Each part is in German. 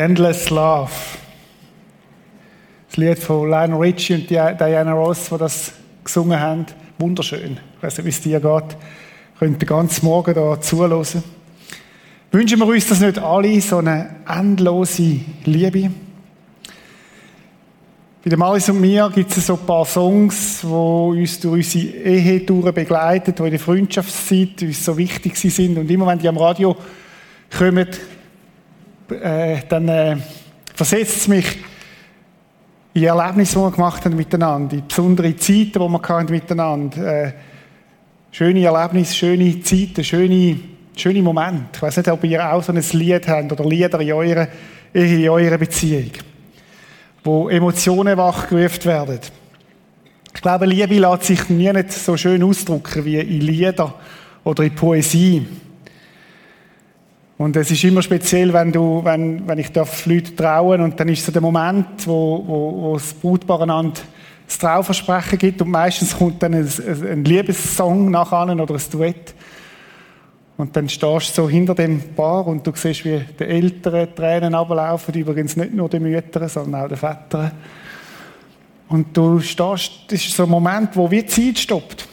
Endless Love. Das Lied von Lionel Richie und Diana Ross, die das gesungen haben. Wunderschön. Ich weiß nicht, wie es dir geht. Könnt den ganzen Morgen da zuhören. Wünschen wir uns das nicht alle, so eine endlose Liebe? Bei dem Malis und mir gibt es so ein paar Songs, die uns durch unsere Ehe begleiten, die in der Freundschaftszeit uns so wichtig sind. Und immer wenn die am Radio kommen, äh, dann äh, versetzt es mich in Erlebnisse, die wir gemacht haben miteinander, in besondere Zeiten, die wir hatten miteinander. Äh, schöne Erlebnisse, schöne Zeiten, schöne, schöne Momente. Ich weiß nicht, ob ihr auch so ein Lied habt oder Lieder in eurer, in eurer Beziehung wo Emotionen wachgerufen werden. Ich glaube, Liebe lässt sich nie nicht so schön ausdrücken wie in Lieder oder in Poesie. Und es ist immer speziell, wenn du, wenn, wenn ich darf Leute trauen und dann ist so der Moment, wo, wo, wo das Brautpaar das Trauversprechen gibt und meistens kommt dann ein, ein Liebessong nachher oder ein Duett. Und dann stehst du so hinter dem Paar und du siehst, wie die Eltern Tränen ablaufen, übrigens nicht nur die Mütter, sondern auch die Väter. Und du stehst, das ist so ein Moment, wo wie die Zeit stoppt.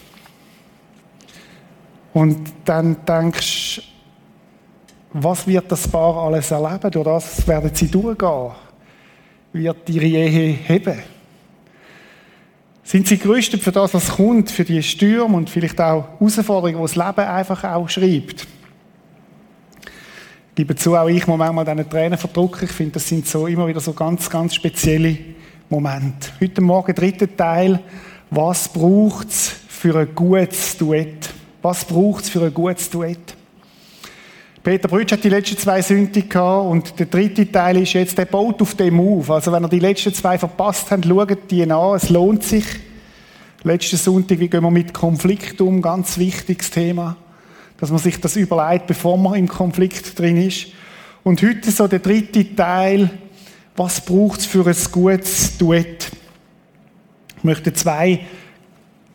Und dann denkst du, was wird das Paar alles erleben? Durch das werden sie durchgehen. Wird ihre Ehe heben? Sind sie gerüstet für das, was kommt, für die Stürme und vielleicht auch Herausforderungen, die das Leben einfach auch schreibt? Ich gebe zu, auch ich muss manchmal diese Tränen verdrücken. Ich finde, das sind so immer wieder so ganz, ganz spezielle Momente. Heute Morgen, dritter Teil. Was braucht es für ein gutes Duett? Was braucht es für ein gutes Duett? Peter Brütsch hat die letzten zwei Sünden gehabt und der dritte Teil ist jetzt, der baut auf dem auf. Also wenn ihr die letzten zwei verpasst habt, schaut die an, es lohnt sich. Letzten Sonntag, wie gehen wir mit Konflikt um? Ganz wichtiges Thema. Dass man sich das überlegt, bevor man im Konflikt drin ist. Und heute so der dritte Teil, was braucht es für ein gutes Duett? Ich möchte zwei,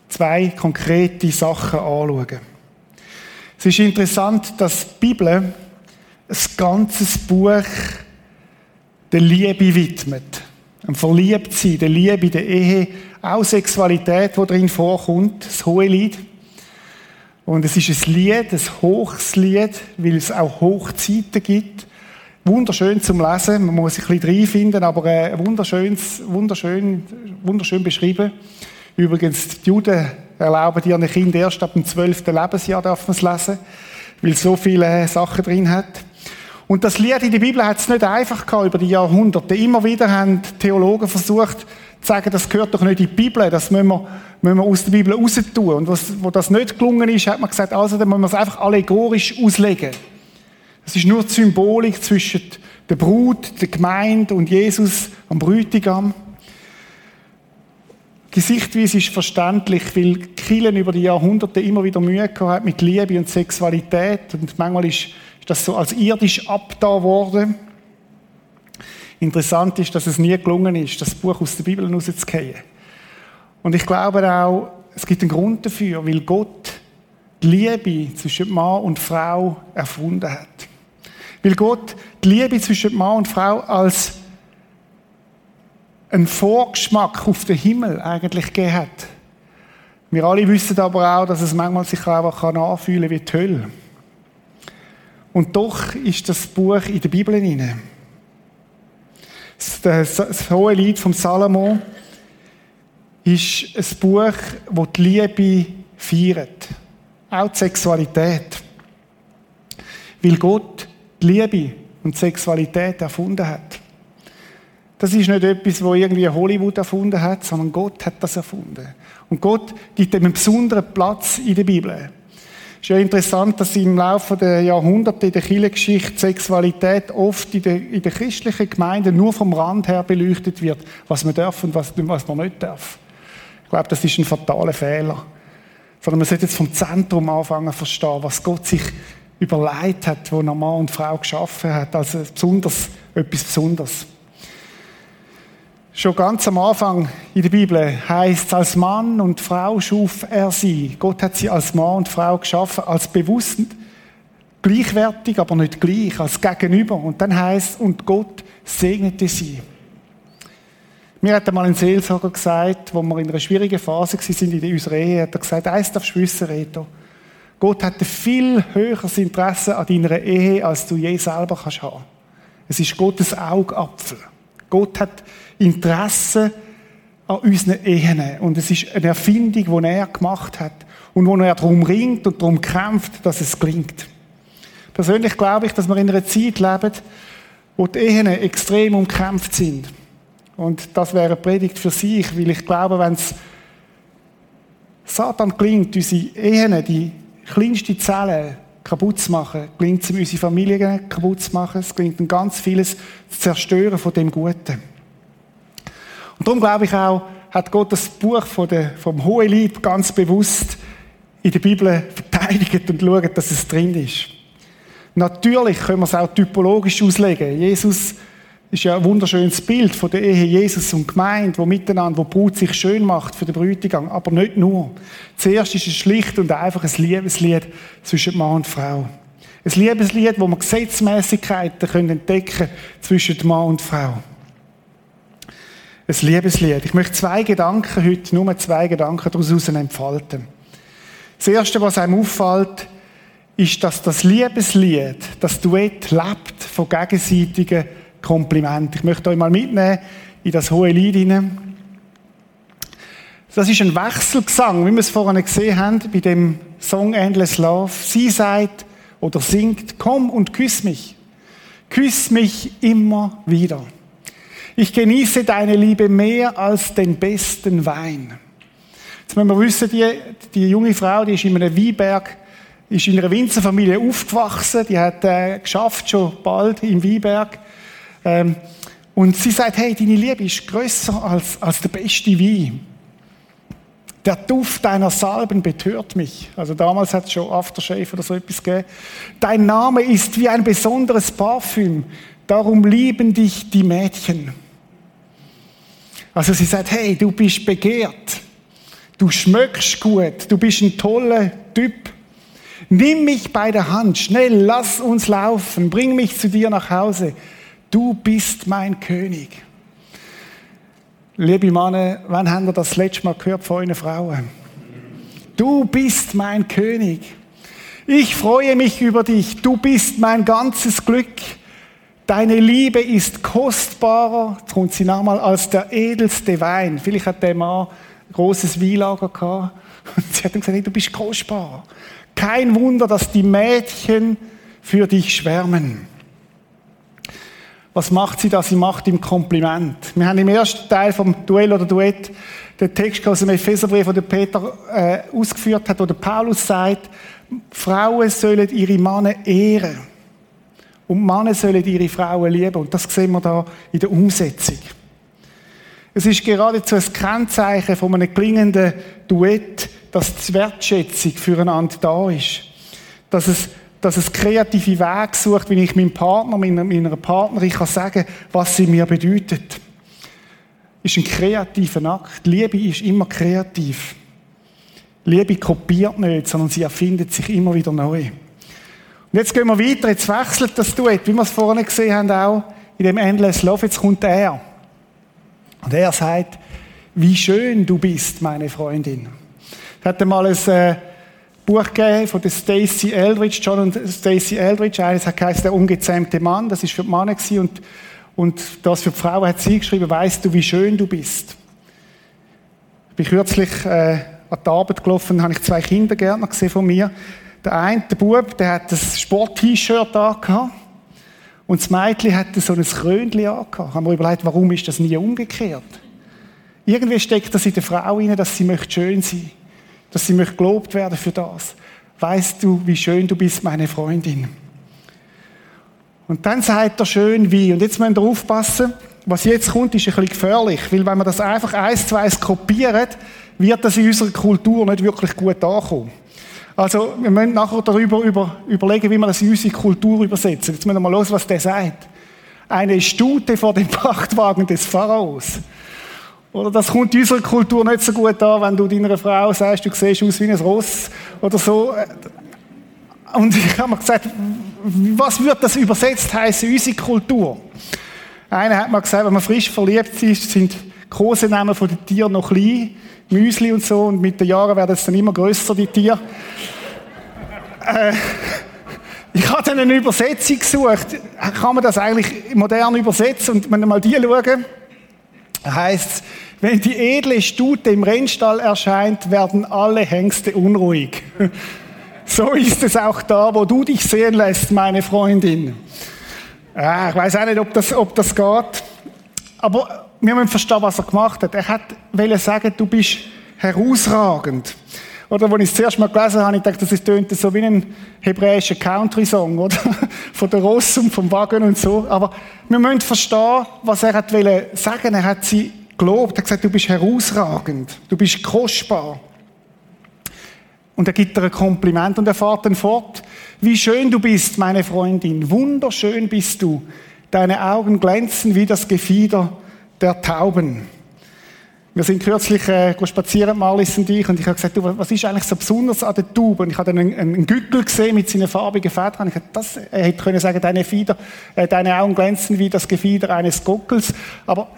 zwei konkrete Sachen anschauen. Es ist interessant, dass die Bibel ein ganzes Buch der Liebe widmet. Ein Verliebtsein, der Liebe, der Ehe, auch Sexualität, die drin vorkommt, das hohe Lied. Und es ist ein Lied, ein hohes Lied, weil es auch Hochzeiten gibt. Wunderschön zum Lesen, man muss sich ein bisschen reinfinden, aber äh, wunderschön, wunderschön, wunderschön beschrieben. Übrigens, die Juden erlauben ihren Kindern erst ab dem 12. Lebensjahr darf man es lesen, weil es so viele Sachen drin hat. Und das Lied in der Bibel hat es nicht einfach gehabt über die Jahrhunderte. Immer wieder haben Theologen versucht zu sagen, das gehört doch nicht in die Bibel, das müssen wir, müssen wir aus der Bibel raus tun. Und was, wo das nicht gelungen ist, hat man gesagt, also dann müssen wir es einfach allegorisch auslegen. Es ist nur die Symbolik zwischen der Brut, der Gemeinde und Jesus am Brütigam. Gesichtweise ist verständlich, weil Kielen über die Jahrhunderte immer wieder Mühe gehabt mit Liebe und Sexualität und manchmal ist, das so als irdisch abda worden. Interessant ist, dass es nie gelungen ist, das Buch aus der Bibel rauszugehen. Und ich glaube auch, es gibt einen Grund dafür, weil Gott die Liebe zwischen Mann und Frau erfunden hat. Weil Gott die Liebe zwischen Mann und Frau als einen Vorgeschmack auf den Himmel eigentlich gegeben hat. Wir alle wissen aber auch, dass es manchmal sich einfach anfühlen wie die Hölle. Und doch ist das Buch in der Bibel drin. Das, das hohe Lied vom Salomo ist ein Buch, das die Liebe feiert. Auch die Sexualität. Weil Gott die Liebe und die Sexualität erfunden hat. Das ist nicht etwas, wo irgendwie Hollywood erfunden hat, sondern Gott hat das erfunden. Und Gott gibt ihm einen besonderen Platz in der Bibel. Es ist ja interessant, dass im Laufe der Jahrhunderte in der Kirchengeschichte Sexualität oft in der, in der christlichen Gemeinde nur vom Rand her beleuchtet wird, was man darf und was, was man nicht darf. Ich glaube, das ist ein fataler Fehler. Sondern man sollte jetzt vom Zentrum anfangen zu verstehen, was Gott sich überlegt hat, wo Mann und Frau geschaffen hat, also besonders, etwas Besonderes. Schon ganz am Anfang in der Bibel heißt es, als Mann und Frau schuf er sie. Gott hat sie als Mann und Frau geschaffen, als bewusst gleichwertig, aber nicht gleich, als Gegenüber. Und dann heißt und Gott segnete sie. Mir hat einmal ein Seelsorger gesagt, wo wir in einer schwierigen Phase sind in unserer Ehe, hat er gesagt, eins darfst du wissen, Reto. Gott hat ein viel höheres Interesse an deiner Ehe, als du je selber kannst haben. Es ist Gottes Augapfel. Gott hat Interesse an unseren Ehen. Und es ist eine Erfindung, die er gemacht hat. Und wo er darum ringt und darum kämpft, dass es gelingt. Persönlich glaube ich, dass wir in einer Zeit leben, wo die Ehen extrem umkämpft sind. Und das wäre eine Predigt für sich, weil ich glaube, wenn es Satan gelingt, unsere Ehen, die kleinste Zelle kaputt zu machen, gelingt es unsere Familien kaputt zu machen, es gelingt ihm ganz vieles zu zerstören von dem Guten. Und darum glaube ich auch, hat Gott das Buch von der, vom Hohelied ganz bewusst in der Bibel verteidigt und schaut, dass es drin ist. Natürlich können wir es auch typologisch auslegen. Jesus ist ja ein wunderschönes Bild von der Ehe Jesus und Gemeinde, wo miteinander, wo Brut sich schön macht für den Bräutigam. Aber nicht nur. Zuerst ist es schlicht und einfach ein Liebeslied zwischen Mann und Frau. Ein Liebeslied, wo man Gesetzmäßigkeiten entdecken können zwischen Mann und Frau. Ein Liebeslied. Ich möchte zwei Gedanken heute, nur zwei Gedanken daraus entfalten. Das Erste, was einem auffällt, ist, dass das Liebeslied, das Duett lebt von gegenseitigen Kompliment. Ich möchte euch mal mitnehmen in das hohe Lied hinein. Das ist ein Wechselgesang, wie wir es vorhin gesehen haben, bei dem Song Endless Love. Sie sagt oder singt, komm und küss mich. Küss mich immer wieder. Ich genieße deine Liebe mehr als den besten Wein. Jetzt müssen wir wissen, die, die junge Frau, die ist in einem Weinberg, ist in einer Winzerfamilie aufgewachsen, die hat äh, geschafft schon bald im Weinberg ähm, und sie sagt, hey, deine Liebe ist größer als, als der beste Wein. Der Duft deiner Salben betört mich. Also damals hat es schon Aftershave oder so etwas gegeben. Dein Name ist wie ein besonderes Parfüm. Darum lieben dich die Mädchen. Also sie sagt, hey, du bist begehrt. Du schmöckst gut. Du bist ein toller Typ. Nimm mich bei der Hand. Schnell, lass uns laufen. Bring mich zu dir nach Hause. Du bist mein König. Liebe Männer, wann haben wir das letzte Mal gehört von euren Frauen? Du bist mein König. Ich freue mich über dich. Du bist mein ganzes Glück. Deine Liebe ist kostbarer, jetzt kommt sie nochmal, als der edelste Wein. Vielleicht hat der Mann ein großes Weinlager gehabt. Und sie hat ihm gesagt, hey, du bist kostbar. Kein Wunder, dass die Mädchen für dich schwärmen. Was macht sie da? Sie macht ihm Kompliment. Wir haben im ersten Teil vom Duell oder Duett den Text aus dem Epheserbrief, den Peter äh, ausgeführt hat, wo der Paulus sagt, Frauen sollen ihre Männer ehren. Und Männer sollen ihre Frauen lieben. Und das sehen wir da in der Umsetzung. Es ist geradezu ein Kennzeichen von einem klingenden Duett, dass die Wertschätzung füreinander da ist. Dass es dass es kreative Wege sucht, wie ich meinem Partner, meiner, meiner Partnerin kann sagen, was sie mir bedeutet. Ist ein kreativer Akt. Liebe ist immer kreativ. Liebe kopiert nicht, sondern sie erfindet sich immer wieder neu. Und jetzt gehen wir weiter, jetzt wechselt das Duett, wie wir es vorhin gesehen haben, auch in dem Endless Love. Jetzt kommt er. Und er sagt, wie schön du bist, meine Freundin. Ich hatte mal ein, äh, Buch gegeben von der Stacey Eldridge, John und Stacey Eldridge. Eines hat geheißen, der ungezähmte Mann. Das ist für die Männer und, und das für die Frau hat sie geschrieben, weißt du, wie schön du bist. Ich bin kürzlich äh, an die Arbeit gelaufen, habe ich zwei Kindergärtner gesehen von mir. Der eine, der Bub, der hat ein Sport-T-Shirt angehabt. Und das Mädchen hatte so ein Krönchen angehabt. Haben wir überlegt, warum ist das nie umgekehrt? Irgendwie steckt das in der Frau rein, dass sie möchte schön sein möchte dass sie möchte gelobt werden für das. Weißt du, wie schön du bist, meine Freundin. Und dann sagt er schön wie. Und jetzt müssen wir aufpassen, was jetzt kommt, ist ein bisschen gefährlich. Weil wenn man das einfach eins zu eins wird das in unserer Kultur nicht wirklich gut ankommen. Also, wir müssen nachher darüber über, überlegen, wie wir das in unsere Kultur übersetzen. Jetzt müssen wir mal los, was der sagt. Eine Stute vor dem Prachtwagen des Pharaos. Oder das kommt unserer Kultur nicht so gut an, wenn du deiner Frau sagst, du siehst aus wie ein Ross oder so. Und ich habe mir gesagt, was wird das übersetzt heißen, unsere Kultur? Einer hat mal gesagt, wenn man frisch verliebt ist, sind Kosenamen von den Tieren noch klein, Müsli und so, und mit den Jahren werden es dann immer größer, die Tiere. äh, ich habe dann eine Übersetzung gesucht. Kann man das eigentlich modern übersetzen? Und wenn wir mal die schauen, heißt wenn die edle Stute im Rennstall erscheint, werden alle Hengste unruhig. So ist es auch da, wo du dich sehen lässt, meine Freundin. Ja, ich weiß auch nicht, ob das, ob das geht. Aber wir müssen verstehen, was er gemacht hat. Er hat sagen, du bist herausragend. Oder, als ich es zuerst mal gelesen habe, ich dachte, das tönt so wie ein hebräischer Country-Song, oder? Von der Ross und vom Wagen und so. Aber wir müssen verstehen, was er hat sagen. Er hat sie gelobt. Er hat gesagt, du bist herausragend. Du bist kostbar. Und er gibt ihr ein Kompliment und er fährt dann fort. Wie schön du bist, meine Freundin. Wunderschön bist du. Deine Augen glänzen wie das Gefieder der Tauben. Wir sind kürzlich äh, spazieren, Marlies und ich, und ich habe gesagt, du, was ist eigentlich so besonders an der Taube? Und ich habe dann einen, einen Gückel gesehen mit seinen farbigen Federn. Ich habe das, er hätte können sagen, deine Fieder, äh, deine Augen glänzen wie das Gefieder eines Gockels. Aber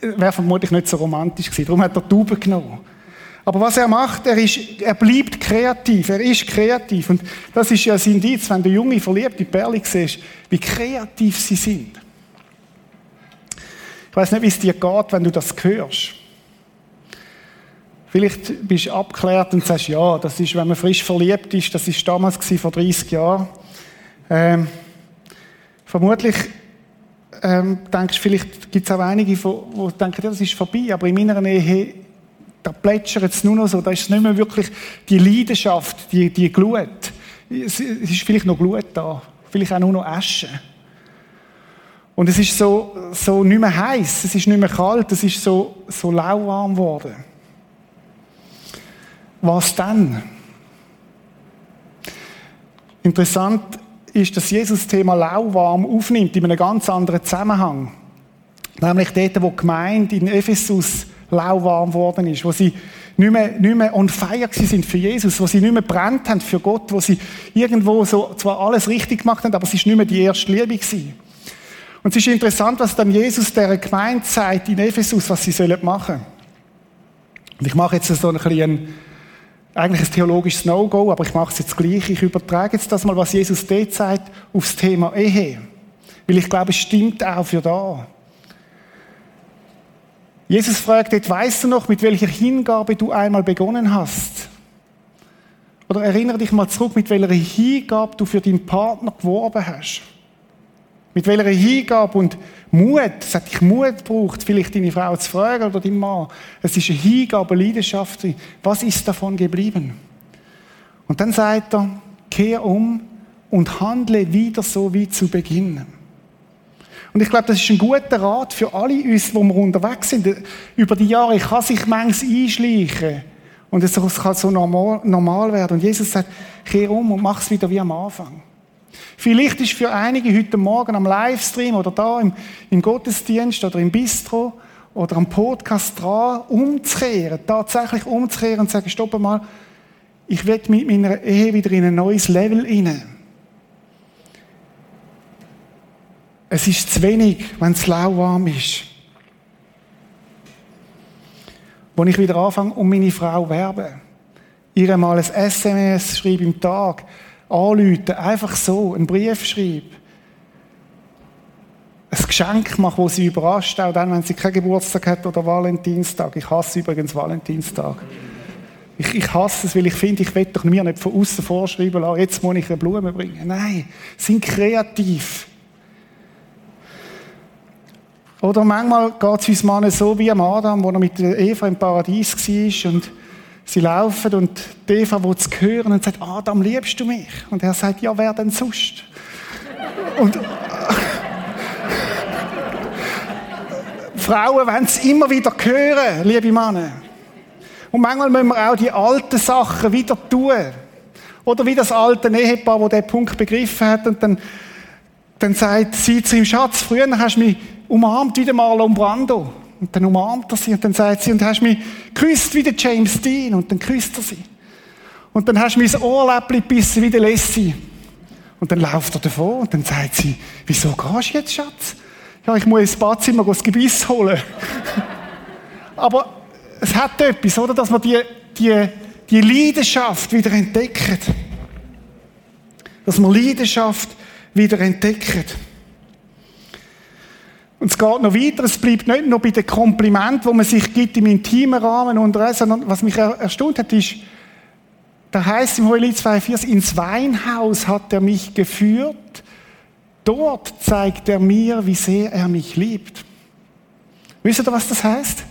wäre vermutlich nicht so romantisch gewesen. Darum hat er Tauben genommen. Aber was er macht, er, ist, er bleibt kreativ, er ist kreativ. Und das ist ja ein Indiz, wenn du junge, verliebte Perle siehst, wie kreativ sie sind. Ich weiß nicht, wie es dir geht, wenn du das hörst. Vielleicht bist du abgeklärt und sagst, ja, das ist, wenn man frisch verliebt ist, das ist damals gewesen, vor 30 Jahren. Ähm, vermutlich ähm, denkst vielleicht gibt es auch einige, die denken, ja, das ist vorbei, aber in meiner Ehe, da plätschert es nur noch so, da ist nicht mehr wirklich die Leidenschaft, die, die Glut. Es, es ist vielleicht noch Glut da, vielleicht auch nur noch Asche. Und es ist so, so nicht mehr heiß, es ist nicht mehr kalt, es ist so, so lauwarm geworden. Was dann? Interessant ist, dass Jesus das Thema lauwarm aufnimmt in einem ganz anderen Zusammenhang. Nämlich dort, wo die Gemeinde in Ephesus lauwarm geworden ist, wo sie nicht mehr, nicht mehr on fire sind für Jesus, wo sie nicht mehr brennt haben für Gott, wo sie irgendwo so zwar alles richtig gemacht haben, aber es ist nicht mehr die erste Liebe gewesen. Und es ist interessant, was dann Jesus der Gemeinde sagt in Ephesus, was sie sollen machen. Und ich mache jetzt so ein bisschen eigentlich ein theologisches No-Go, aber ich mache es jetzt gleich. Ich übertrage jetzt das mal, was Jesus dort sagt, aufs Thema Ehe. Weil ich glaube, es stimmt auch für da. Jesus fragt dort, weißt du noch, mit welcher Hingabe du einmal begonnen hast? Oder erinnere dich mal zurück, mit welcher Hingabe du für deinen Partner geworben hast. Mit welcher Hingabe und Mut, es hat dich Mut gebraucht, vielleicht deine Frau zu fragen oder deinen Mann. Es ist eine Hingabe, eine Leidenschaft. Was ist davon geblieben? Und dann sagt er, kehr um und handle wieder so wie zu Beginn. Und ich glaube, das ist ein guter Rat für alle uns, wo wir unterwegs sind. Über die Jahre kann sich manches einschleichen. Und es kann so normal, normal werden. Und Jesus sagt, kehr um und mach es wieder wie am Anfang. Vielleicht ist für einige heute Morgen am Livestream oder da im, im Gottesdienst oder im Bistro oder am Podcast dran, umzukehren, tatsächlich umzukehren und zu sagen, stopp mal, ich will mit meiner Ehe wieder in ein neues Level hinein. Es ist zu wenig, wenn es lauwarm ist. Als ich wieder anfange, um meine Frau werben, ihr mal ein SMS schreibe im Tag, anrufen, einfach so, einen Brief schreiben, ein Geschenk machen, das sie überrascht, auch dann, wenn sie keinen Geburtstag hat oder Valentinstag. Ich hasse übrigens Valentinstag. Ich, ich hasse es, weil ich finde, ich will doch mir nicht von außen vorschreiben lassen, jetzt muss ich eine Blume bringen. Nein, sind kreativ. Oder manchmal geht es uns Männern so wie am Adam, wo er mit Eva im Paradies war und Sie laufen und Eva will es hören und sagt, Adam, liebst du mich? Und er sagt, ja, wer denn sonst? Und Frauen wollen es immer wieder hören, liebe Männer. Und manchmal müssen wir auch die alten Sachen wieder tun. Oder wie das alte Ehepaar, wo der Punkt begriffen hat und dann, dann sagt sie zu ihm, Schatz, früher hast du mich umarmt wie der Marlon Brando. Und dann umarmt er sie und dann sagt sie, und hast mich geküsst wie der James Dean. Und dann küsst er sie. Und dann hast du mein Ohrläppchen gebissen wie der Lassie. Und dann läuft er davor und dann sagt sie, wieso gehst du jetzt, Schatz? Ja, ich muss ins Badzimmer das Gebiss holen. Aber es hat etwas, oder? Dass man die, die, die Leidenschaft wieder entdeckt. Dass man Leidenschaft wieder entdeckt. Und es geht noch weiter, es bleibt nicht nur bei den Komplimenten, wo man sich gibt im intimen Rahmen und sondern was mich erstaunt hat, ist, da heißt im Hohelied 2,4, ins Weinhaus hat er mich geführt, dort zeigt er mir, wie sehr er mich liebt. Wisst ihr, was das heißt?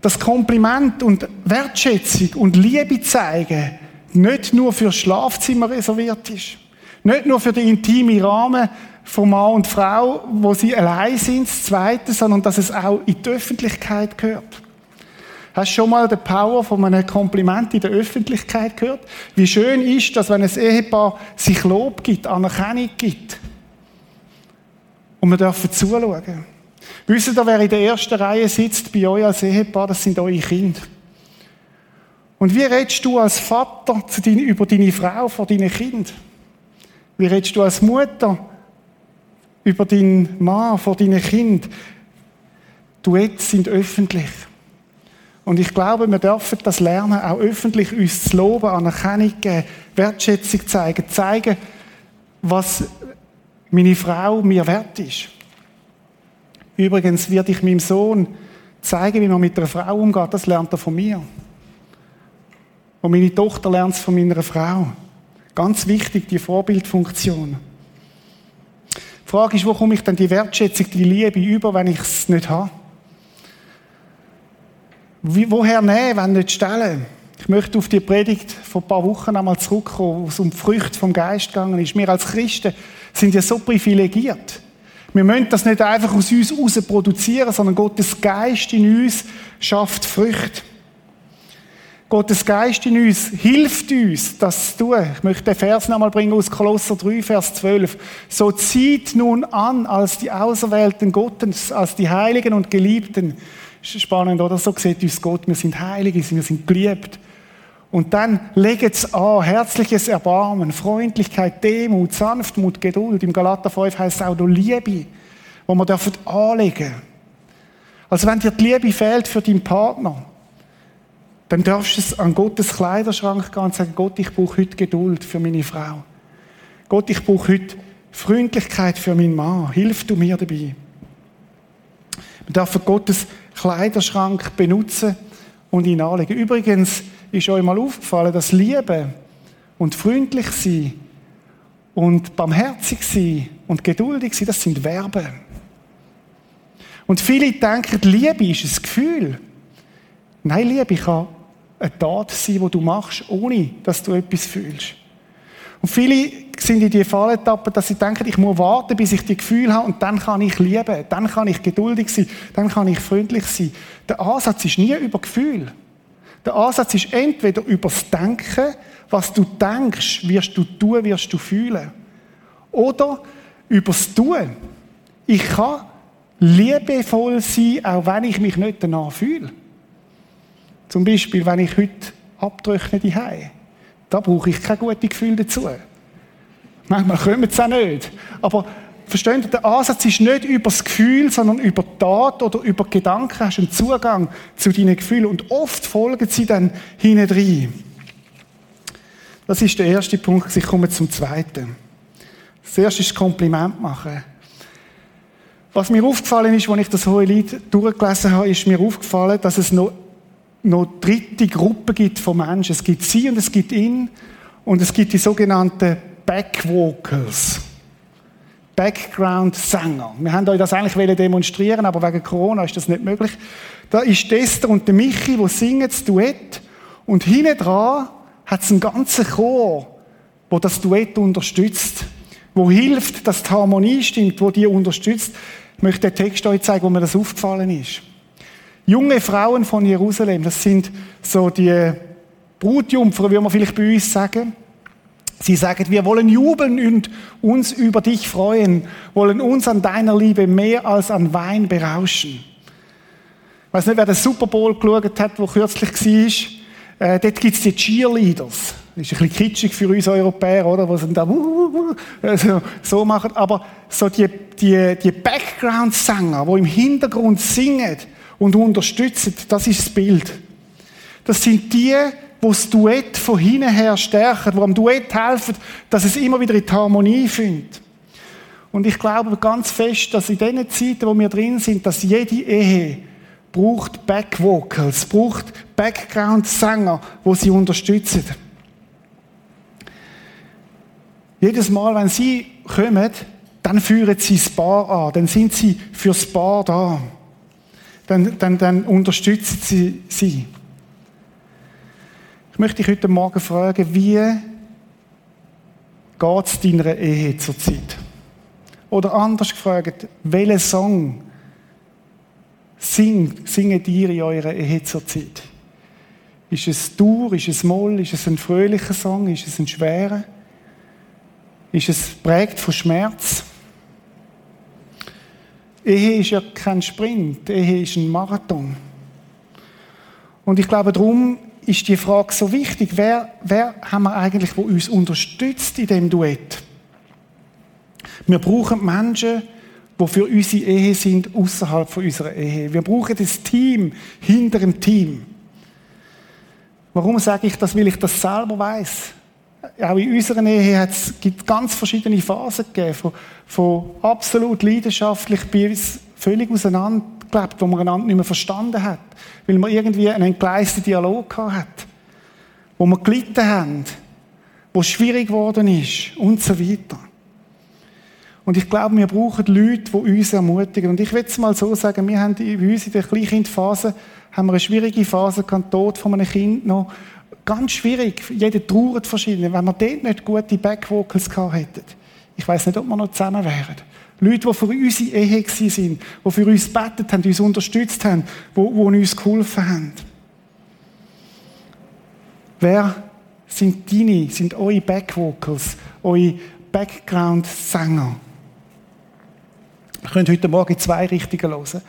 Das Kompliment und Wertschätzung und Liebe zeigen nicht nur für Schlafzimmer reserviert ist, nicht nur für den intimen Rahmen von Mann und Frau, wo sie allein sind, das Zweite, sondern dass es auch in die Öffentlichkeit gehört. Hast du schon mal die Power von einem Kompliment in der Öffentlichkeit gehört? Wie schön ist das, wenn ein Ehepaar sich Lob gibt, Anerkennung gibt. Und wir dürfen zuschauen. Wisst ihr, wer in der ersten Reihe sitzt bei euch als Ehepaar? Das sind eure Kinder. Und wie redest du als Vater über deine Frau vor deinen Kind? Wie redest du als Mutter über deinen Mann vor deinen Kind? Duets sind öffentlich. Und ich glaube, wir dürfen das lernen, auch öffentlich uns zu loben, Anerkennung geben, Wertschätzung zeigen, zeigen, was meine Frau mir wert ist. Übrigens werde ich meinem Sohn zeigen, wie man mit einer Frau umgeht. Das lernt er von mir. Und meine Tochter lernt es von meiner Frau. Ganz wichtig, die Vorbildfunktion. Die Frage ist, wo komme ich denn die Wertschätzung, die Liebe über, wenn ich es nicht habe? Wie, woher nehmen, wenn nicht stellen? Ich möchte auf die Predigt vor ein paar Wochen einmal zurückkommen, wo es um die Früchte vom Geist gegangen ist. Wir als Christen sind ja so privilegiert. Wir müssen das nicht einfach aus uns heraus produzieren, sondern Gottes Geist in uns schafft Früchte. Gottes Geist in uns hilft uns, das zu tun. Ich möchte den Vers nochmal bringen aus Kolosser 3, Vers 12. So zieht nun an als die Auserwählten Gottes, als die Heiligen und Geliebten, Spannend, oder? So sieht uns Gott. Wir sind heilig, wir sind geliebt. Und dann legt es an, herzliches Erbarmen, Freundlichkeit, Demut, Sanftmut, Geduld. Im Galater 5 heißt es auch noch Liebe, wo man dürfen. Also wenn dir die Liebe fehlt für deinen Partner, dann darfst du es an Gottes Kleiderschrank gehen und sagen, Gott, ich brauche heute Geduld für meine Frau. Gott, ich brauche heute Freundlichkeit für meinen Mann. Hilf du mir dabei. Wir dürfen Gottes Kleiderschrank benutzen und ihn anlegen. Übrigens ist euch mal aufgefallen, dass Liebe und freundlich sein und barmherzig sein und geduldig sein, das sind Verben. Und viele denken, Liebe ist ein Gefühl. Nein, Liebe kann eine Tat sein, die du machst, ohne dass du etwas fühlst. Und viele sind in die Falletappe, dass sie denken, ich muss warten, bis ich die Gefühle habe und dann kann ich lieben, dann kann ich geduldig sein, dann kann ich freundlich sein. Der Ansatz ist nie über Gefühl. Der Ansatz ist entweder übers Denken, was du denkst, wirst du tun, wirst du fühlen. Oder übers Tun. Ich kann liebevoll sein, auch wenn ich mich nicht danach fühle. Zum Beispiel, wenn ich heute abtrockne die Hause. Da brauche ich kein gutes Gefühl dazu. Manchmal kommen sie auch nicht. Aber versteht ihr, der Ansatz ist nicht über das Gefühl, sondern über Tat oder über Gedanken hast du einen Zugang zu deinen Gefühlen. Und oft folgen sie dann hinein rein. Das ist der erste Punkt. Ich komme zum zweiten. Das erste ist Kompliment machen. Was mir aufgefallen ist, als ich das hohe Lied durchgelesen habe, ist mir aufgefallen, dass es noch noch dritte Gruppe gibt von Menschen. Es gibt sie und es gibt ihn und es gibt die sogenannten Backwalkers. Background-Sänger. Wir haben euch das eigentlich demonstrieren, aber wegen Corona ist das nicht möglich. Da ist Esther und der Michi, die singen das Duett und hinten dran hat es einen ganzen Chor, wo das Duett unterstützt, wo hilft, dass die Harmonie stimmt, wo die unterstützt. Ich möchte den Text euch zeigen, wo mir das aufgefallen ist. Junge Frauen von Jerusalem, das sind so die Brutjumpfer, wie man vielleicht bei uns sagen. Sie sagen, wir wollen jubeln und uns über dich freuen, wollen uns an deiner Liebe mehr als an Wein berauschen. Ich weiß nicht, wer den Super Bowl geschaut hat, wo kürzlich war. Äh, dort gibt es die Cheerleaders. Das ist ein bisschen kitschig für uns Europäer, oder? Was da also, so machen. Aber so die, die, die Background-Sänger, die im Hintergrund singen und unterstützen, das ist das Bild. Das sind die, die das Duett von hinten her stärken, die am Duett helfen, dass es immer wieder in die Harmonie findet. Und ich glaube ganz fest, dass in den Zeiten, wo wir drin sind, dass jede Ehe braucht Backvocals, braucht Background-Sänger, wo sie unterstützen. Jedes Mal, wenn sie kommen, dann führen sie das Paar an, dann sind sie fürs Paar da. Dann, dann, dann unterstützen sie sie. Ich möchte dich heute Morgen fragen, wie geht es deiner Ehe zur Zeit? Oder anders gefragt, welchen Song singt, singt ihr in eurer Ehe zur Zeit? Ist es Dur, ist es Moll, ist es ein fröhlicher Song, ist es ein schwerer? Ist es prägt von Schmerz? Ehe ist ja kein Sprint, Ehe ist ein Marathon. Und ich glaube, darum ist die Frage so wichtig. Wer, wer haben wir eigentlich, wo uns unterstützt in dem Duett? Wir brauchen Menschen, die für unsere Ehe sind, außerhalb unserer Ehe. Wir brauchen das Team hinter dem Team. Warum sage ich das? Weil ich das selber weiß auch in unserer Ehe hat es gibt ganz verschiedene Phasen gegeben, von, von absolut leidenschaftlich bis völlig auseinandergelebt, wo man einander nicht mehr verstanden hat, weil man irgendwie einen entgleisten Dialog hat, wo wir gelitten haben, wo es schwierig geworden ist und so weiter. Und ich glaube, wir brauchen Leute, die uns ermutigen. Und ich will es mal so sagen, wir haben bei uns in der Kleinkindphase haben wir eine schwierige Phase gehabt, Tod von einem Kind noch. Ganz schwierig. Jeder trauert verschieden. Wenn wir dort nicht gute Backvocals gehabt hätten, ich weiß nicht, ob wir noch zusammen wären. Leute, die für unsere Ehe sind, die für uns betet haben, uns unterstützt haben, die, die uns geholfen haben. Wer sind deine, sind eure Backvocals, eure Background-Sänger? Wir können heute Morgen zwei Richtungen hören.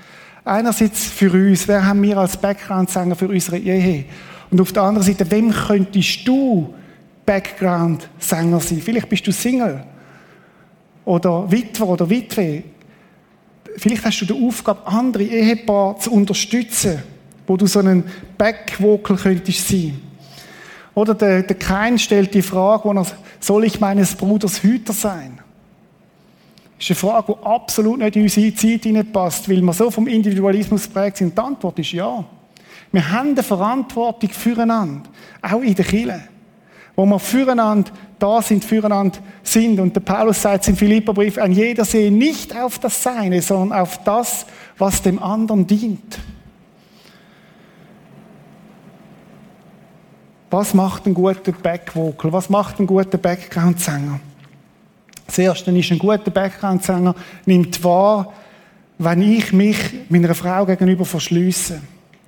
Einerseits für uns, wer haben wir als Background-Sänger für unsere Ehe? Und auf der anderen Seite, wem könntest du Background-Sänger sein? Vielleicht bist du Single oder Witwer oder Witwe. Vielleicht hast du die Aufgabe, andere Ehepaare zu unterstützen, wo du so einen Backvocal könntest sein. Oder der, der Kain stellt die Frage, er, soll ich meines Bruders Hüter sein? Das ist eine Frage, die absolut nicht in unsere Zeit hineinpasst, weil wir so vom Individualismus prägt sind. Die Antwort ist ja. Wir haben eine Verantwortung füreinander, auch in der Kirche. Wo wir füreinander da sind, füreinander sind. Und der Paulus sagt im Philipperbrief, ein jeder sehe nicht auf das Seine, sondern auf das, was dem anderen dient. Was macht ein guter Backvocal? Was macht ein guter Background-Sänger? Das Erste ist, ein guter Background-Sänger nimmt wahr, wenn ich mich meiner Frau gegenüber verschließe.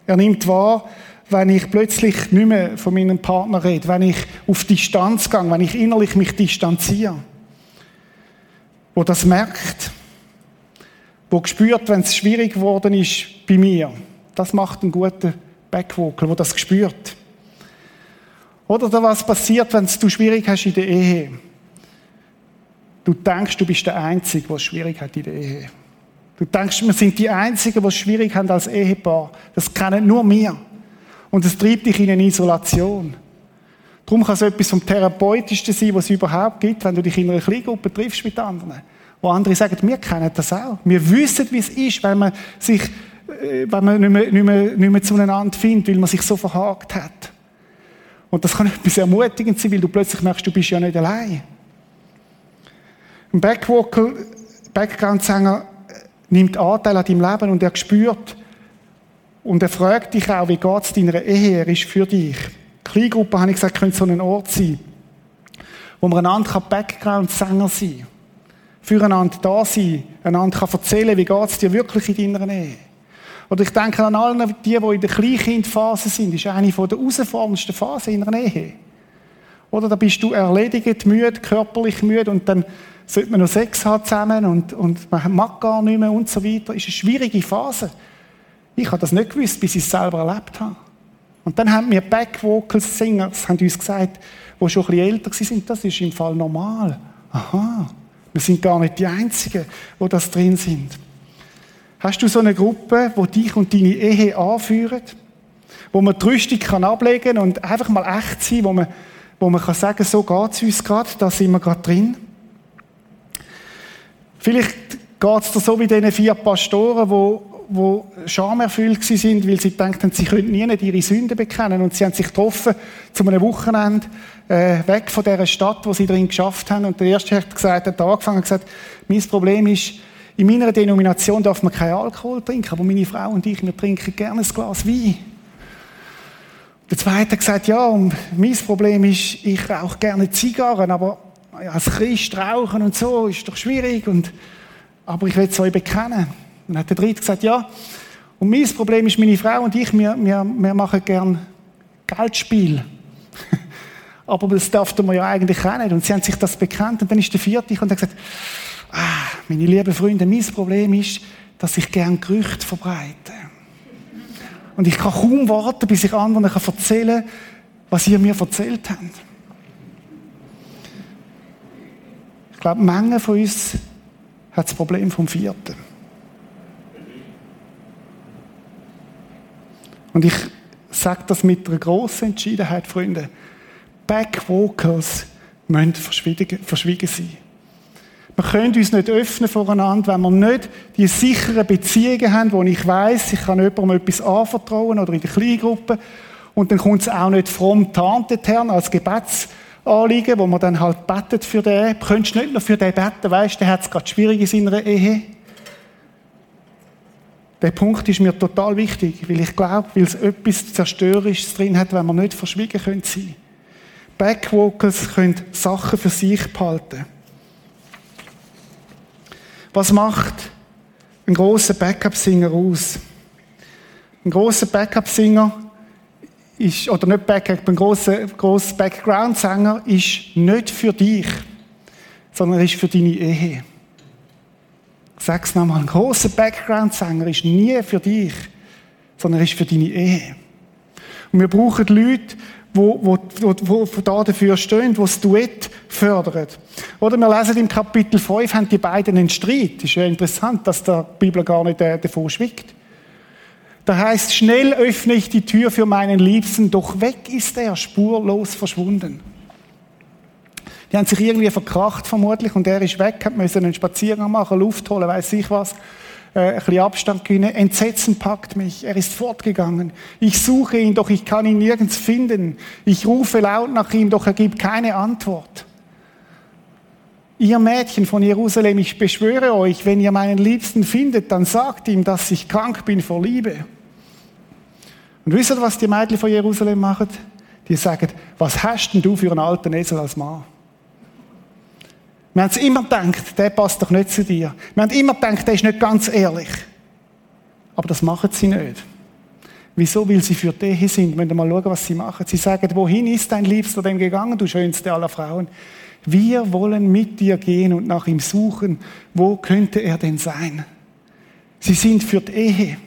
Er nimmt wahr, wenn ich plötzlich nicht mehr von meinem Partner rede, wenn ich auf Distanz gehe, wenn ich innerlich mich distanziere. Wo das merkt, wo spürt, wenn es schwierig geworden ist bei mir. Das macht einen guten Backvocal, wo das spürt. Oder da was passiert, wenn du schwierig hast in der Ehe. Du denkst, du bist der Einzige, der es schwierig hat in der Ehe. Du denkst, wir sind die Einzigen, die es schwierig haben als Ehepaar. Das kennen nur wir. Und es treibt dich in eine Isolation. Darum kann es etwas vom Therapeutischsten sein, was es überhaupt gibt, wenn du dich in einer Kleingruppe triffst mit anderen. Wo andere sagen, wir kennen das auch. Wir wissen, wie es ist, wenn man sich, äh, wenn man nicht mehr, nicht mehr, nicht mehr zueinander findet, weil man sich so verhakt hat. Und das kann etwas ermutigend sein, weil du plötzlich merkst, du bist ja nicht allein. Ein Backvocal, Background-Sänger nimmt Anteil an deinem Leben und er spürt und er fragt dich auch, wie geht es deiner Ehe, er ist für dich. Kleingruppe, habe ich gesagt, könnte so ein Ort sein, wo man einander Background-Sänger sein kann. Füreinander da sein, einander kann erzählen, wie geht es dir wirklich in deiner Ehe. Oder ich denke an alle die, die in der Kleinkindphase sind, ist eine der herausforderndsten Phasen in einer Ehe. Oder da bist du erledigt, müde, körperlich müde und dann sollte man noch Sex haben zusammen und, und man mag gar nicht mehr und so weiter. Das ist eine schwierige Phase. Ich habe das nicht gewusst, bis ich es selber erlebt habe. Und dann haben wir Back Vocals Singers, haben uns gesagt, die schon ein bisschen älter sind, das ist im Fall normal. Aha, wir sind gar nicht die Einzigen, wo das drin sind. Hast du so eine Gruppe, wo dich und deine Ehe anführt? Wo man die Rüstung kann ablegen und einfach mal echt sein, wo man, wo man kann sagen, so geht's uns gerade, da sind wir gerade drin. Vielleicht geht's dir so wie diesen vier Pastoren, wo, wo schamerfüllt sind, weil sie dachten, sie könnten nie ihre Sünden bekennen und sie haben sich getroffen zu einem Wochenende äh, weg von der Stadt, wo sie drin geschafft haben und der erste hat gesagt, hat angefangen und gesagt, mein Problem ist, in meiner Denomination darf man keinen Alkohol trinken, aber meine Frau und ich, wir trinken gerne ein Glas Wein. Der zweite hat gesagt, ja, und mein Problem ist, ich rauche gerne Zigarren, aber als Christ rauchen und so ist doch schwierig, und, aber ich will es euch bekennen. Dann hat der dritte gesagt, ja, und mein Problem ist, meine Frau und ich, wir, wir, wir machen gern Geldspiel. aber das dürften wir ja eigentlich auch nicht. Und sie haben sich das bekannt. Und dann ist der vierte und hat gesagt, ah, meine lieben Freunde, mein Problem ist, dass ich gern Gerüchte verbreite. Und ich kann kaum warten, bis ich anderen erzählen kann, was ihr mir erzählt habt. Ich glaube, Menge von uns hat das Problem vom Vierten. Und ich sage das mit einer grossen Entschiedenheit, Freunde. Backwalkers müssen verschwiegen, sein. Wir können uns nicht öffnen voreinander, wenn wir nicht die sicheren Beziehungen haben, wo ich weiß, ich kann jemandem etwas anvertrauen oder in der Kleingruppe. Und dann kommt es auch nicht fromm Tante Herrn als Gebetsanliegen, wo man dann halt betet für den. Könntest du nicht noch für den beten, weißt, der hat es gerade schwierig in seiner Ehe. Der Punkt ist mir total wichtig, weil ich glaube, weil es etwas Zerstörerisches drin hat, wenn wir nicht verschwiegen können sein. Backwalkers können Sachen für sich behalten. Was macht ein großer Backup-Singer aus? Ein großer Backup-Singer ist, oder nicht Backup, ein großer, großer Background-Sänger ist nicht für dich, sondern ist für deine Ehe. Ich sag's nochmal, ein großer Background-Sänger ist nie für dich, sondern ist für deine Ehe. Und wir brauchen Leute, wo, wo, wo, wo da dafür stehen, wo das Duett fördern. Oder wir lesen im Kapitel 5, haben die beiden einen Streit. Ist ja interessant, dass der Bibel gar nicht äh, davon schwickt. Da heißt, schnell öffne ich die Tür für meinen Liebsten, doch weg ist er, spurlos verschwunden. Die haben sich irgendwie verkracht vermutlich und er ist weg, hat müssen einen Spaziergang machen, Luft holen, weiß ich was äh, ein bisschen Abstand gewinnen. Entsetzen packt mich. Er ist fortgegangen. Ich suche ihn, doch ich kann ihn nirgends finden. Ich rufe laut nach ihm, doch er gibt keine Antwort. Ihr Mädchen von Jerusalem, ich beschwöre euch, wenn ihr meinen Liebsten findet, dann sagt ihm, dass ich krank bin vor Liebe. Und wisst ihr, was die Mädchen von Jerusalem machen? Die sagen, was hast denn du für einen alten Esel als Mann? Wir haben immer gedacht, der passt doch nicht zu dir. Wir haben immer gedacht, der ist nicht ganz ehrlich. Aber das machen sie nicht. Wieso? Weil sie für die Ehe sind. Müssen mal schauen, was sie machen. Sie sagen, wohin ist dein Liebster denn gegangen, du schönste aller Frauen? Wir wollen mit dir gehen und nach ihm suchen. Wo könnte er denn sein? Sie sind für die Ehe.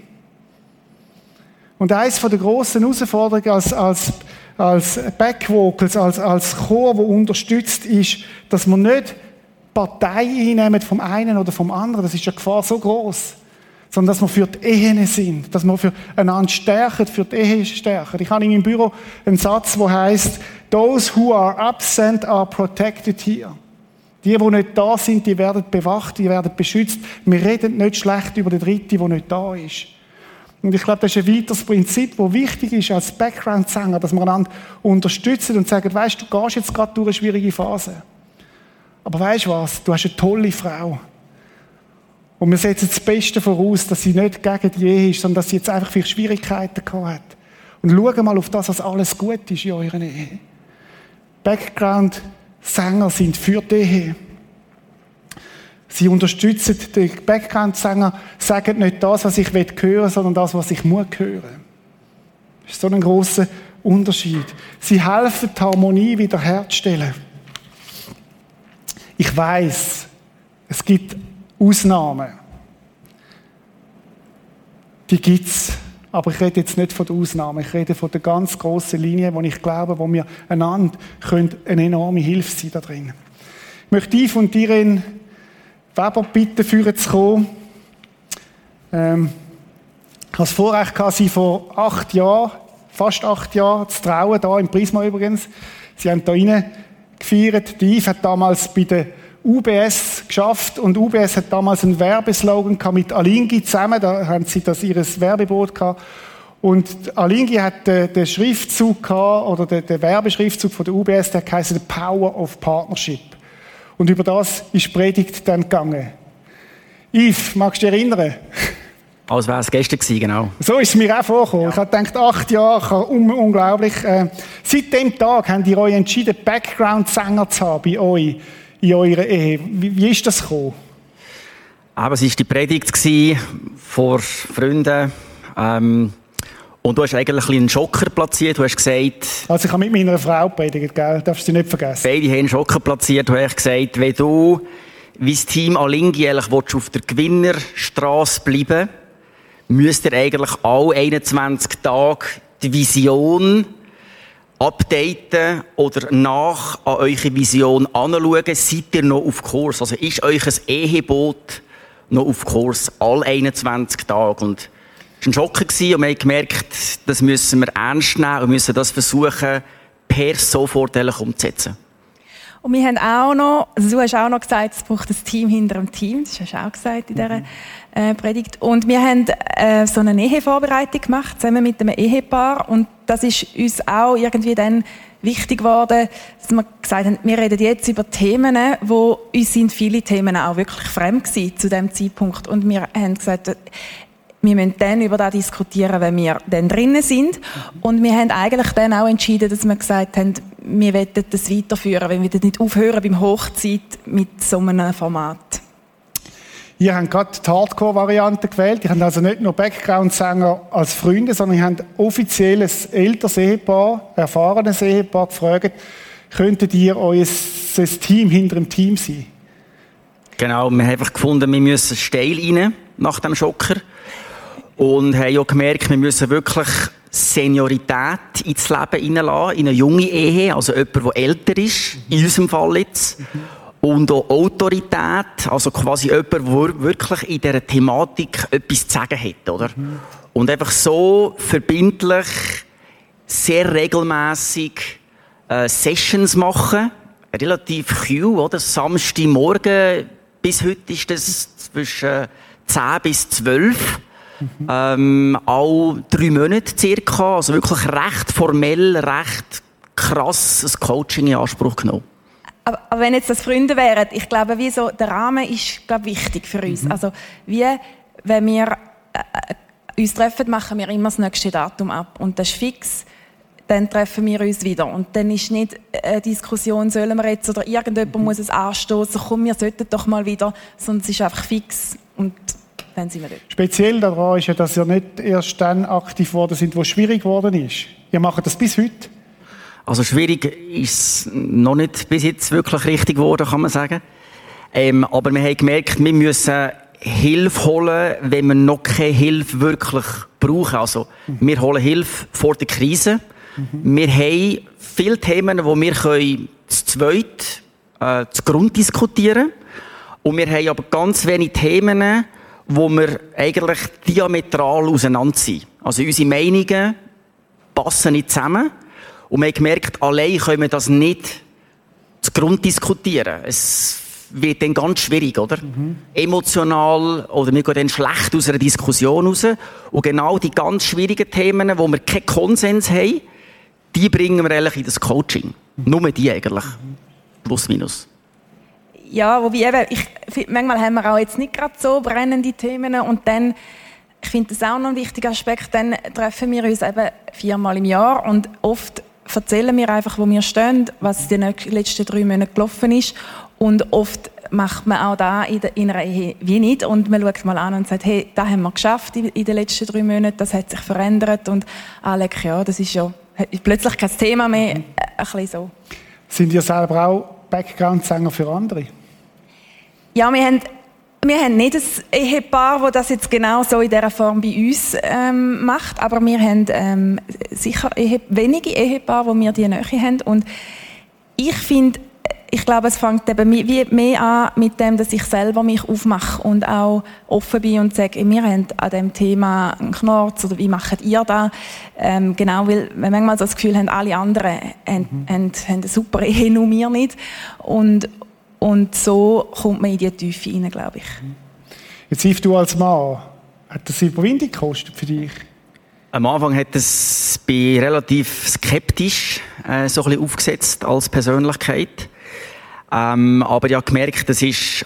Und eines von der großen Herausforderungen als, als, als Backvocals, als, als Chor, wo unterstützt ist, dass man nicht Partei einnehmen vom einen oder vom anderen, das ist ja Gefahr so groß, sondern dass wir für die Ehen sind, dass wir für einander stärken, für die Ehe stärken. Ich habe in meinem Büro einen Satz, wo heißt: Those who are absent are protected here. Die, die nicht da sind, die werden bewacht, die werden beschützt. Wir reden nicht schlecht über den Dritten, der nicht da ist. Und ich glaube, das ist ein weiteres Prinzip, das wichtig ist als Background-Sänger, dass wir einander unterstützen und sagen, weißt du, du gehst jetzt gerade durch eine schwierige Phase. Aber weißt du was? Du hast eine tolle Frau. Und wir setzen das Beste voraus, dass sie nicht gegen die Ehe ist, sondern dass sie jetzt einfach viele Schwierigkeiten gehabt hat. Und schau mal auf das, was alles gut ist in eurer Ehe. Background-Sänger sind für die Ehe. Sie unterstützen den Background-Sänger, sagen nicht das, was ich hören will, sondern das, was ich muss hören. Das ist so ein großer Unterschied. Sie helfen, die Harmonie wiederherzustellen. Ich weiß, es gibt Ausnahmen. Die gibt's. Aber ich rede jetzt nicht von der Ausnahme, ich rede von der ganz grossen Linie, wo ich glaube, wo wir einander können eine enorme Hilfe sein da drin. Ich möchte Yves und Irene Weber bitten, führen zu kommen. Ähm, ich hatte das Vorrecht, sie vor acht Jahren, fast acht Jahren, zu trauen, da im Prisma übrigens. Sie haben da rein gefeiert. Die Yves hat damals bei der UBS geschafft und UBS hat damals einen Werbeslogan mit Alingi zusammen, da haben sie das ihres Werbeboot gehabt. Und Alingi hat den, den Schriftzug gehabt, oder den, den Werbeschriftzug von der UBS, der heißt The Power of Partnership. Und über das ist Predigt dann gegangen. Yves, magst du dich erinnern? Als wäre es gestern gewesen, genau. So ist es mir auch vorgekommen. Ja. Ich habe gedacht, acht Jahre, unglaublich. Äh, seit dem Tag habt ihr euch entschieden, Background-Sänger zu haben bei euch in eurer Ehe. Wie, wie ist das gekommen? Aber es war die Predigt vor Freunden. Ähm, und du hast eigentlich einen Schocker platziert. Du hast gesagt... Also ich habe mit meiner Frau predigt, gell? Darfst du nicht vergessen. Beide haben einen Schocker platziert. Du hast gesagt, wenn du wie das Team Alingi eigentlich auf der Gewinnerstraße bleiben müsst ihr eigentlich alle 21 Tage die Vision updaten oder nach an eure Vision anschauen, seid ihr noch auf Kurs? Also ist euch ein Eheboot noch auf Kurs, alle 21 Tage? Und ein Schock und wir haben gemerkt, das müssen wir ernst nehmen und müssen das versuchen, per sofort umzusetzen. Und wir haben auch noch, also du hast auch noch gesagt, es braucht ein Team hinter dem Team. Das hast du auch gesagt in dieser äh, Predigt. Und wir haben äh, so eine Ehevorbereitung gemacht, zusammen mit einem Ehepaar. Und das ist uns auch irgendwie dann wichtig geworden, dass wir gesagt haben, wir reden jetzt über Themen, wo uns sind viele Themen auch wirklich fremd gewesen zu dem Zeitpunkt. Und wir haben gesagt, wir müssen dann über das diskutieren, wenn wir dann drinnen sind. Und wir haben eigentlich dann auch entschieden, dass wir gesagt haben, wir wollen das weiterführen, wenn wir nicht aufhören beim Hochzeit mit so einem Format. Ihr habt gerade die Hardcore-Variante gewählt. Ihr habt also nicht nur Background-Sänger als Freunde, sondern ihr habt offiziell ein älteres Ehepaar, erfahrenes Ehepaar gefragt, könntet ihr euer Team hinter dem Team sein? Genau, wir haben einfach gefunden, wir müssen steil rein nach dem Schocker. Und haben auch gemerkt, wir müssen wirklich Seniorität ins Leben hineinlassen, in eine junge Ehe, also jemand, der älter ist, in unserem Fall jetzt. Und auch Autorität, also quasi jemand, der wirklich in dieser Thematik etwas zu sagen hat, oder? Und einfach so verbindlich, sehr regelmäßig äh, Sessions machen, relativ kühl, oder? Samstagmorgen, bis heute ist das zwischen 10 bis 12 Mhm. Ähm, auch drei Monate circa, also wirklich recht formell, recht krass ein Coaching in Anspruch genommen. Aber, aber wenn jetzt das Freunde wären, ich glaube, wie so, der Rahmen ist glaube wichtig für uns. Mhm. Also wie, wenn wir äh, uns treffen, machen wir immer das nächste Datum ab und das ist fix dann treffen wir uns wieder. Und dann ist nicht eine Diskussion, sollen wir jetzt oder irgendjemand mhm. muss es anstoßen, komm, wir sollten doch mal wieder, sondern es ist einfach fix und dann sind wir dort. Speziell daran ist ja, dass ihr nicht erst dann aktiv geworden sind, wo es schwierig geworden ist. Ihr macht das bis heute. Also schwierig ist es noch nicht bis jetzt wirklich richtig geworden, kann man sagen. Ähm, aber wir haben gemerkt, wir müssen Hilfe holen, wenn wir noch keine Hilfe wirklich brauchen. Also, mhm. wir holen Hilfe vor der Krise. Mhm. Wir haben viele Themen, die wir können zu zweit äh, zu Grund diskutieren Und wir haben aber ganz wenige Themen, wo wir eigentlich diametral auseinander sind. Also unsere Meinungen passen nicht zusammen. Und wir haben gemerkt, allein können wir das nicht zu Grund diskutieren. Es wird dann ganz schwierig, oder? Mhm. Emotional, oder wir gehen dann schlecht aus einer Diskussion raus. Und genau die ganz schwierigen Themen, wo wir keinen Konsens haben, die bringen wir eigentlich in das Coaching. Mhm. Nur die eigentlich. Plus, minus ja, wobei eben, ich, manchmal haben wir auch jetzt nicht gerade so brennende Themen und dann, ich finde das auch noch ein wichtiger Aspekt, dann treffen wir uns eben viermal im Jahr und oft erzählen wir einfach, wo wir stehen, was in den letzten drei Monaten gelaufen ist und oft macht man auch da in, der, in einer Ehe wie nicht und man schaut mal an und sagt, hey, das haben wir geschafft in, den letzten drei Monaten, das hat sich verändert und alle, ja, das ist ja plötzlich kein Thema mehr, mhm. ein bisschen so. Sind ihr selber auch Background-Sänger für andere? Ja, wir haben wir haben nicht ein Ehepaar, das das jetzt genau so in dieser Form bei uns ähm, macht, aber wir haben ähm, sicher Ehe, wenige Ehepaare, wo wir die Nähe haben. Und ich finde, ich glaube, es fängt eben wie mehr an mit dem, dass ich selber mich aufmache und auch offen bin und sage, wir haben an dem Thema einen Knorz oder wie macht ihr das? Ähm, genau, weil wir manchmal so das Gefühl haben, alle anderen haben, mhm. haben, haben eine super Ehe, nur wir nicht. Und, und so kommt man in die Tiefe rein, glaube ich. Jetzt, Yves, du als Mann, hat das Überwindung gekostet für dich? Am Anfang hat es bei relativ skeptisch äh, so ein bisschen aufgesetzt als Persönlichkeit. Ähm, aber ich habe gemerkt, das ist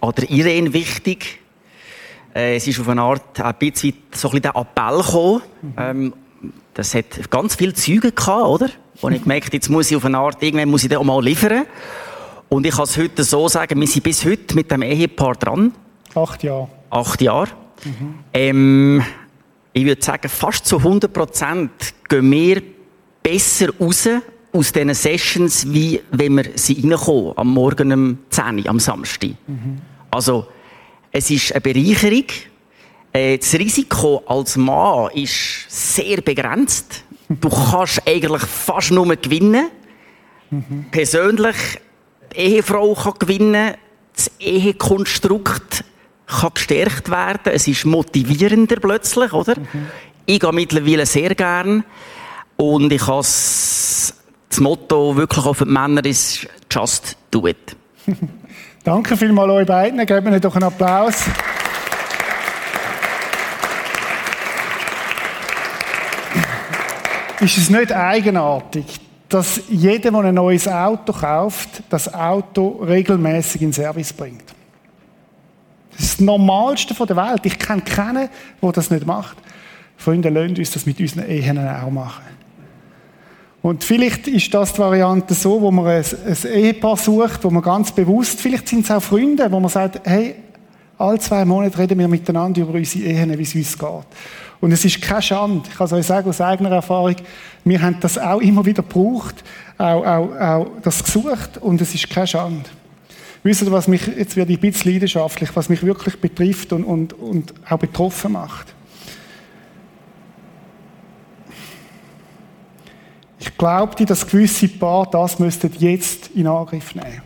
an der Irene wichtig. Äh, es ist auf eine Art ein bisschen so ein bisschen der Appell gekommen. Mhm. Ähm, das hat ganz viele Züge gehabt, oder? Und ich gemerkt, jetzt muss ich auf eine Art, irgendwann muss ich den auch mal liefern. Und ich kann es heute so sagen, wir sind bis heute mit dem Ehepaar dran. Acht Jahre. Acht Jahre. Mhm. Ähm, ich würde sagen, fast zu 100 Prozent gehen wir besser raus aus diesen Sessions, wie wenn wir sie reinkommen, am Morgen um 10 Uhr, am Samstag. Mhm. Also, es ist eine Bereicherung. Äh, das Risiko als Mann ist sehr begrenzt. Du kannst eigentlich fast nur gewinnen. Mhm. Persönlich, die Ehefrau kann gewinnen, das Ehekonstrukt kann gestärkt werden. Es ist motivierender plötzlich, oder? Mhm. Ich gehe mittlerweile sehr gern und ich habe das Motto wirklich für die Männer ist Just do it. Danke vielmals euch beiden. Geben wir doch einen Applaus. Ist es nicht eigenartig, dass jeder, der ein neues Auto kauft, das Auto regelmäßig in Service bringt? Das ist das Normalste der Welt. Ich kenne keinen, der das nicht macht. Freunde, lasst uns das mit unseren Ehen auch machen. Und vielleicht ist das die Variante so, wo man ein, ein Ehepaar sucht, wo man ganz bewusst, vielleicht sind es auch Freunde, wo man sagt, hey, alle zwei Monate reden wir miteinander über unsere Ehen, wie es uns geht. Und es ist keine Schande. Ich kann es euch sagen aus eigener Erfahrung, wir haben das auch immer wieder gebraucht, auch, auch, auch das gesucht und es ist keine Schande. Wisst ihr, was mich, jetzt werde ich ein bisschen leidenschaftlich, was mich wirklich betrifft und, und, und auch betroffen macht? Ich glaube, dass gewisse Paar das müssten jetzt in Angriff nehmen.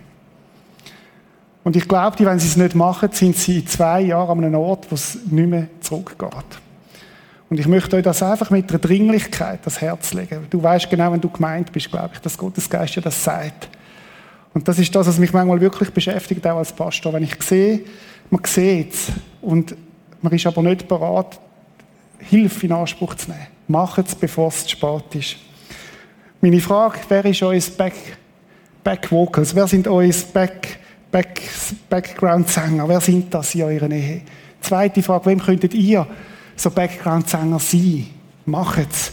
Und ich glaube, wenn sie es nicht machen, sind sie in zwei Jahren an einem Ort, wo es nicht mehr zurückgeht. Und ich möchte euch das einfach mit einer Dringlichkeit das Herz legen. Du weißt genau, wenn du gemeint bist, glaube ich, dass Gottes Geist ja das sagt. Und das ist das, was mich manchmal wirklich beschäftigt, auch als Pastor. Wenn ich sehe, man sieht es und man ist aber nicht bereit, Hilfe in Anspruch zu nehmen. Macht es, bevor es zu spät ist. Meine Frage, wer ist euer Back, Back Vocals? Wer sind euer Back, Back, Background-Sänger? Wer sind das in eurer Nähe? Zweite Frage, wem könntet ihr so Background-Sänger sein? Macht es.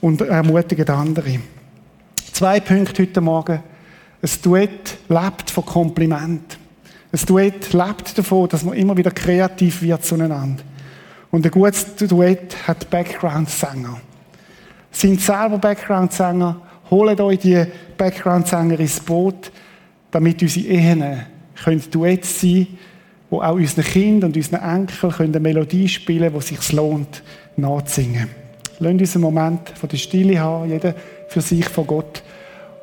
Und ermutigt andere. Zwei Punkte heute Morgen. Ein Duett lebt von Kompliment. Ein Duett lebt davon, dass man immer wieder kreativ wird zueinander. Und ein gutes Duett hat Background-Sänger sind selber Background-Sänger, holt euch die Background-Sänger ins Boot, damit unsere Ehen können Duets sein wo auch unseren Kindern und unseren Enkeln eine Melodie spielen können, die sich lohnt, nachzusingen. Lasst uns einen Moment von der Stille haben, jeder für sich von Gott.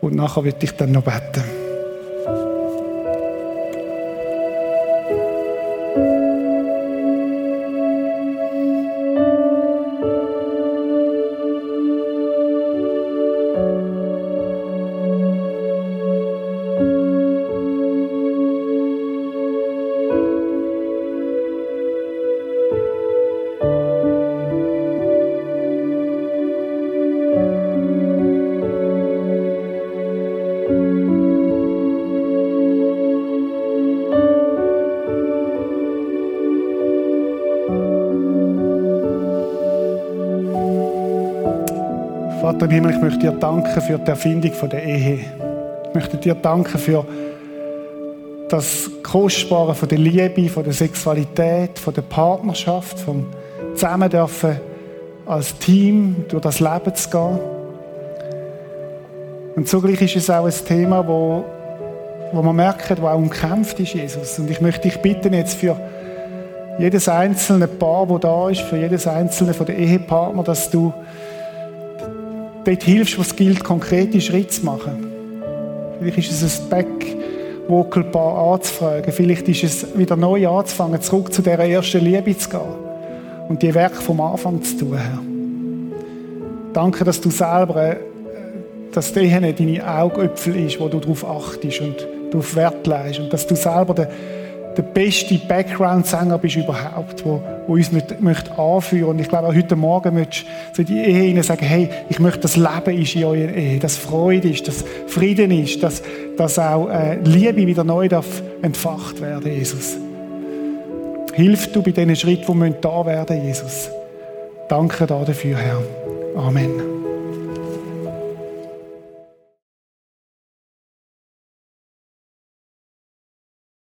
Und nachher würde ich dann noch beten. Vater im Himmel, ich möchte dir danken für die Erfindung der Ehe. Ich möchte dir danken für das Kostbare von der Liebe, von der Sexualität, von der Partnerschaft, vom Zusammen dürfen als Team durch das Leben zu gehen. Und zugleich ist es auch ein Thema, wo wo man merkt, wo auch umkämpft ist, Jesus. Und ich möchte dich bitten jetzt für jedes einzelne Paar, wo da ist, für jedes einzelne von den Ehepartner, dass du dort hilfst, was gilt, konkrete Schritte zu machen. Vielleicht ist es ein Back-Vocal-Paar anzufragen. Vielleicht ist es wieder neu anzufangen, zurück zu dieser ersten Liebe zu gehen und die Werk vom Anfang zu tun, Herr. Danke, dass du selber, äh, dass nicht deine Augäpfel ist, wo du darauf achtest und darauf Wert legst und dass du selber der der beste Background-Sänger bist überhaupt, wo, wo uns mit, möchte anführen. Und ich glaube, auch heute Morgen möchtest du zu die Ehe sagen, hey, ich möchte, dass Leben ist in eurer Ehe, dass Freude ist, dass Frieden ist, dass, dass auch äh, Liebe wieder neu darf entfacht werden, Jesus. Hilf du bei diesen Schritten, die da werden, Jesus. Danke dafür, Herr. Amen.